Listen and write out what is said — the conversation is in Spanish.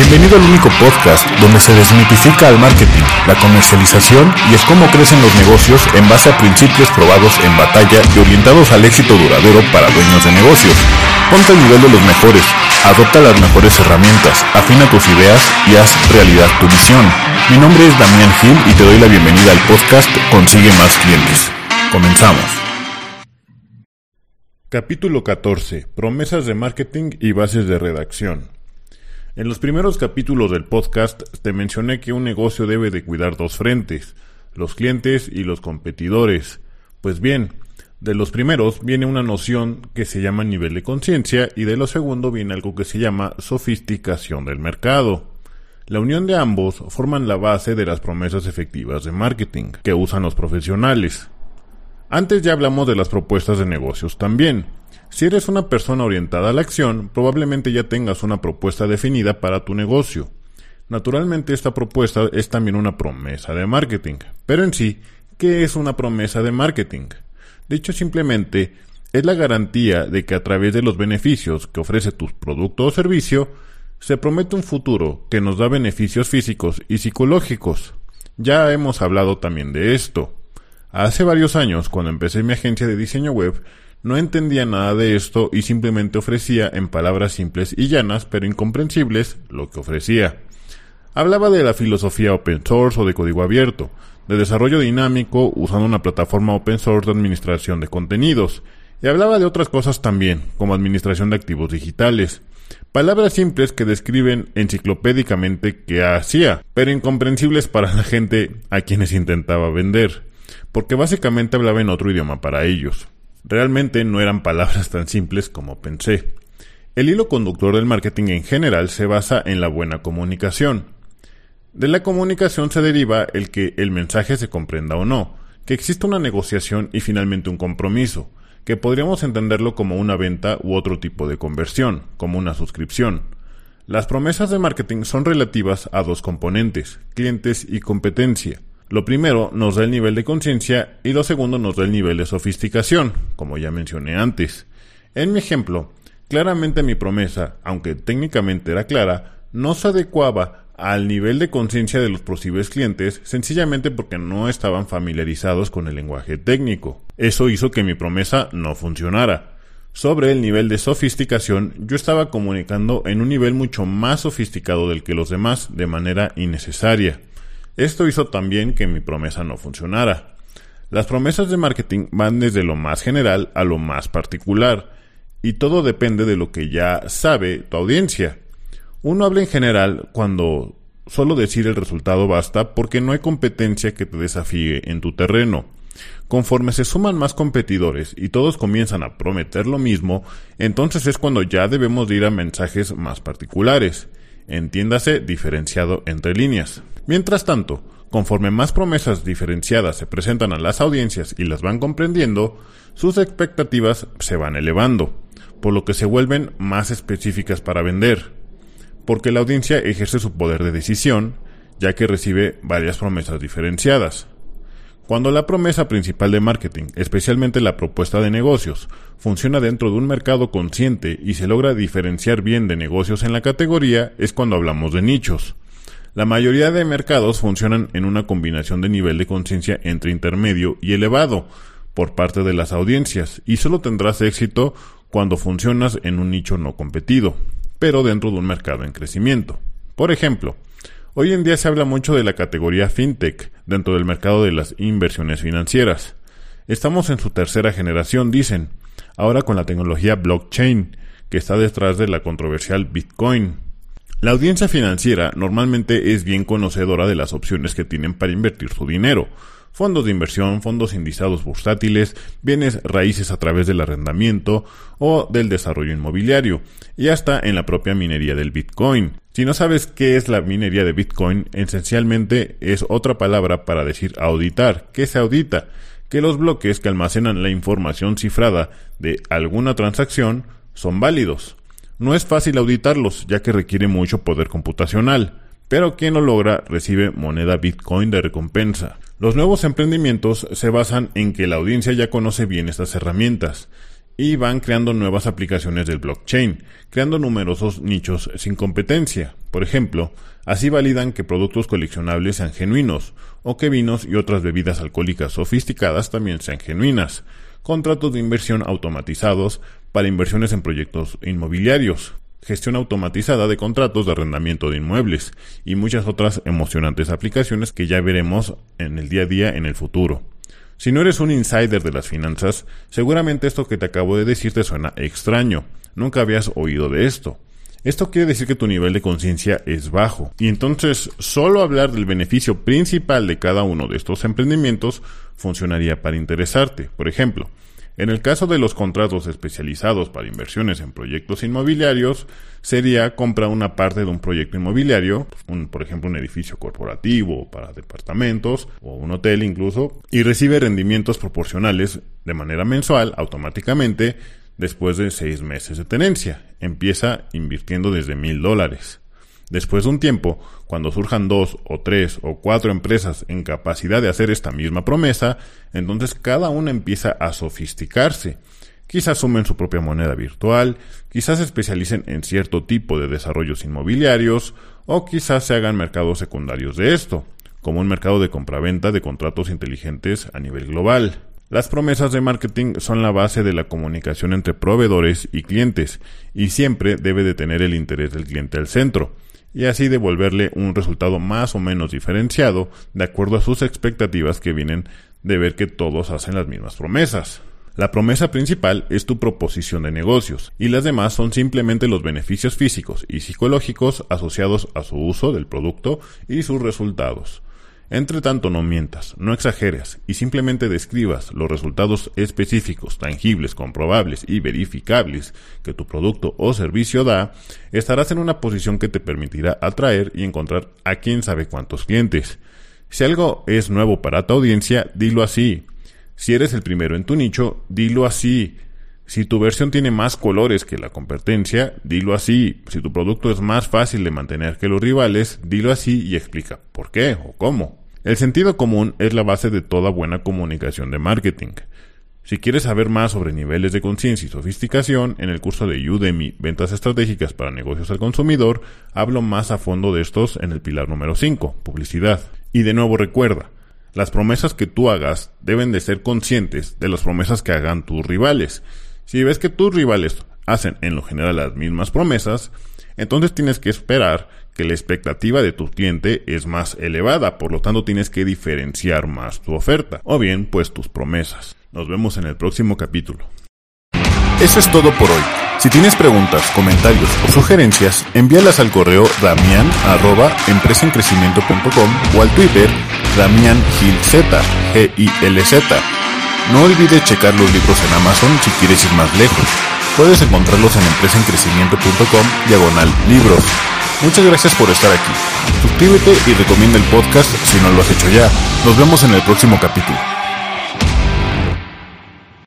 Bienvenido al único podcast donde se desmitifica el marketing, la comercialización y es cómo crecen los negocios en base a principios probados en batalla y orientados al éxito duradero para dueños de negocios. Ponte al nivel de los mejores, adopta las mejores herramientas, afina tus ideas y haz realidad tu visión. Mi nombre es Damián Gil y te doy la bienvenida al podcast Consigue más clientes. Comenzamos. Capítulo 14. Promesas de marketing y bases de redacción. En los primeros capítulos del podcast te mencioné que un negocio debe de cuidar dos frentes, los clientes y los competidores. Pues bien, de los primeros viene una noción que se llama nivel de conciencia y de lo segundo viene algo que se llama sofisticación del mercado. La unión de ambos forman la base de las promesas efectivas de marketing que usan los profesionales. Antes ya hablamos de las propuestas de negocios también. Si eres una persona orientada a la acción, probablemente ya tengas una propuesta definida para tu negocio. Naturalmente esta propuesta es también una promesa de marketing. Pero en sí, ¿qué es una promesa de marketing? Dicho simplemente, es la garantía de que a través de los beneficios que ofrece tu producto o servicio, se promete un futuro que nos da beneficios físicos y psicológicos. Ya hemos hablado también de esto. Hace varios años, cuando empecé mi agencia de diseño web, no entendía nada de esto y simplemente ofrecía en palabras simples y llanas, pero incomprensibles, lo que ofrecía. Hablaba de la filosofía open source o de código abierto, de desarrollo dinámico usando una plataforma open source de administración de contenidos, y hablaba de otras cosas también, como administración de activos digitales. Palabras simples que describen enciclopédicamente qué hacía, pero incomprensibles para la gente a quienes intentaba vender, porque básicamente hablaba en otro idioma para ellos. Realmente no eran palabras tan simples como pensé. El hilo conductor del marketing en general se basa en la buena comunicación. De la comunicación se deriva el que el mensaje se comprenda o no, que exista una negociación y finalmente un compromiso, que podríamos entenderlo como una venta u otro tipo de conversión, como una suscripción. Las promesas de marketing son relativas a dos componentes, clientes y competencia. Lo primero nos da el nivel de conciencia y lo segundo nos da el nivel de sofisticación, como ya mencioné antes. En mi ejemplo, claramente mi promesa, aunque técnicamente era clara, no se adecuaba al nivel de conciencia de los posibles clientes sencillamente porque no estaban familiarizados con el lenguaje técnico. Eso hizo que mi promesa no funcionara. Sobre el nivel de sofisticación, yo estaba comunicando en un nivel mucho más sofisticado del que los demás de manera innecesaria. Esto hizo también que mi promesa no funcionara. Las promesas de marketing van desde lo más general a lo más particular, y todo depende de lo que ya sabe tu audiencia. Uno habla en general cuando solo decir el resultado basta porque no hay competencia que te desafíe en tu terreno. Conforme se suman más competidores y todos comienzan a prometer lo mismo, entonces es cuando ya debemos de ir a mensajes más particulares entiéndase diferenciado entre líneas. Mientras tanto, conforme más promesas diferenciadas se presentan a las audiencias y las van comprendiendo, sus expectativas se van elevando, por lo que se vuelven más específicas para vender, porque la audiencia ejerce su poder de decisión, ya que recibe varias promesas diferenciadas. Cuando la promesa principal de marketing, especialmente la propuesta de negocios, funciona dentro de un mercado consciente y se logra diferenciar bien de negocios en la categoría, es cuando hablamos de nichos. La mayoría de mercados funcionan en una combinación de nivel de conciencia entre intermedio y elevado por parte de las audiencias y solo tendrás éxito cuando funcionas en un nicho no competido, pero dentro de un mercado en crecimiento. Por ejemplo, Hoy en día se habla mucho de la categoría fintech dentro del mercado de las inversiones financieras. Estamos en su tercera generación, dicen, ahora con la tecnología blockchain, que está detrás de la controversial Bitcoin. La audiencia financiera normalmente es bien conocedora de las opciones que tienen para invertir su dinero, fondos de inversión, fondos indizados bursátiles, bienes raíces a través del arrendamiento o del desarrollo inmobiliario, y hasta en la propia minería del Bitcoin. Si no sabes qué es la minería de Bitcoin, esencialmente es otra palabra para decir auditar. ¿Qué se audita? Que los bloques que almacenan la información cifrada de alguna transacción son válidos. No es fácil auditarlos, ya que requiere mucho poder computacional pero quien lo logra recibe moneda Bitcoin de recompensa. Los nuevos emprendimientos se basan en que la audiencia ya conoce bien estas herramientas y van creando nuevas aplicaciones del blockchain, creando numerosos nichos sin competencia. Por ejemplo, así validan que productos coleccionables sean genuinos, o que vinos y otras bebidas alcohólicas sofisticadas también sean genuinas. Contratos de inversión automatizados para inversiones en proyectos inmobiliarios, gestión automatizada de contratos de arrendamiento de inmuebles y muchas otras emocionantes aplicaciones que ya veremos en el día a día en el futuro. Si no eres un insider de las finanzas, seguramente esto que te acabo de decir te suena extraño. Nunca habías oído de esto. Esto quiere decir que tu nivel de conciencia es bajo. Y entonces, solo hablar del beneficio principal de cada uno de estos emprendimientos funcionaría para interesarte. Por ejemplo, en el caso de los contratos especializados para inversiones en proyectos inmobiliarios, sería comprar una parte de un proyecto inmobiliario, por ejemplo un edificio corporativo para departamentos o un hotel incluso, y recibe rendimientos proporcionales de manera mensual automáticamente después de seis meses de tenencia. Empieza invirtiendo desde mil dólares. Después de un tiempo, cuando surjan dos o tres o cuatro empresas en capacidad de hacer esta misma promesa, entonces cada una empieza a sofisticarse. Quizás sumen su propia moneda virtual, quizás se especialicen en cierto tipo de desarrollos inmobiliarios, o quizás se hagan mercados secundarios de esto, como un mercado de compraventa de contratos inteligentes a nivel global. Las promesas de marketing son la base de la comunicación entre proveedores y clientes, y siempre debe de tener el interés del cliente al centro y así devolverle un resultado más o menos diferenciado de acuerdo a sus expectativas que vienen de ver que todos hacen las mismas promesas. La promesa principal es tu proposición de negocios y las demás son simplemente los beneficios físicos y psicológicos asociados a su uso del producto y sus resultados. Entre tanto, no mientas, no exageres y simplemente describas los resultados específicos, tangibles, comprobables y verificables que tu producto o servicio da, estarás en una posición que te permitirá atraer y encontrar a quién sabe cuántos clientes. Si algo es nuevo para tu audiencia, dilo así. Si eres el primero en tu nicho, dilo así. Si tu versión tiene más colores que la competencia, dilo así. Si tu producto es más fácil de mantener que los rivales, dilo así y explica por qué o cómo. El sentido común es la base de toda buena comunicación de marketing. Si quieres saber más sobre niveles de conciencia y sofisticación, en el curso de Udemy Ventas Estratégicas para Negocios al Consumidor, hablo más a fondo de estos en el pilar número 5, publicidad. Y de nuevo recuerda, las promesas que tú hagas deben de ser conscientes de las promesas que hagan tus rivales. Si ves que tus rivales hacen en lo general las mismas promesas, entonces tienes que esperar que la expectativa de tu cliente es más elevada, por lo tanto tienes que diferenciar más tu oferta, o bien pues tus promesas. Nos vemos en el próximo capítulo. Eso es todo por hoy. Si tienes preguntas, comentarios o sugerencias, envíalas al correo damian arroba o al Twitter damiangilz, g i l z No olvides checar los libros en Amazon si quieres ir más lejos. Puedes encontrarlos en empresaencrecimiento.com diagonal libros. Muchas gracias por estar aquí. Suscríbete y recomienda el podcast si no lo has hecho ya. Nos vemos en el próximo capítulo.